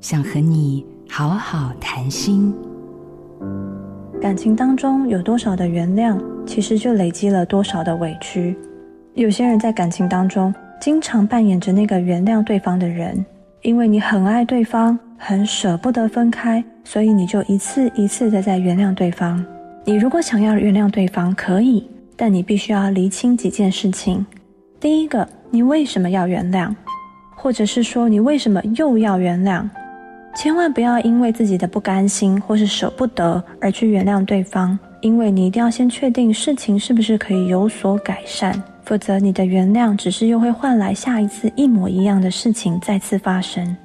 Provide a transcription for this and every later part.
想和你好好谈心。感情当中有多少的原谅，其实就累积了多少的委屈。有些人在感情当中，经常扮演着那个原谅对方的人，因为你很爱对方，很舍不得分开，所以你就一次一次的在原谅对方。你如果想要原谅对方，可以，但你必须要厘清几件事情。第一个，你为什么要原谅？或者是说，你为什么又要原谅？千万不要因为自己的不甘心或是舍不得而去原谅对方，因为你一定要先确定事情是不是可以有所改善，否则你的原谅只是又会换来下一次一模一样的事情再次发生。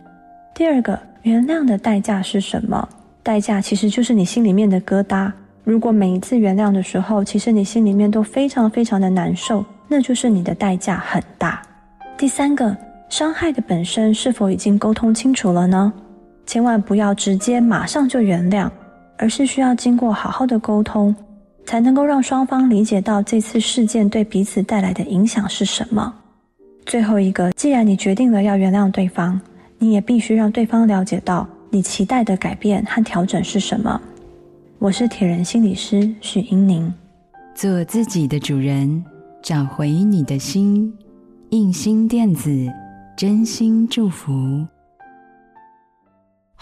第二个，原谅的代价是什么？代价其实就是你心里面的疙瘩。如果每一次原谅的时候，其实你心里面都非常非常的难受，那就是你的代价很大。第三个，伤害的本身是否已经沟通清楚了呢？千万不要直接马上就原谅，而是需要经过好好的沟通，才能够让双方理解到这次事件对彼此带来的影响是什么。最后一个，既然你决定了要原谅对方，你也必须让对方了解到你期待的改变和调整是什么。我是铁人心理师许英宁，做自己的主人，找回你的心。印心电子，真心祝福。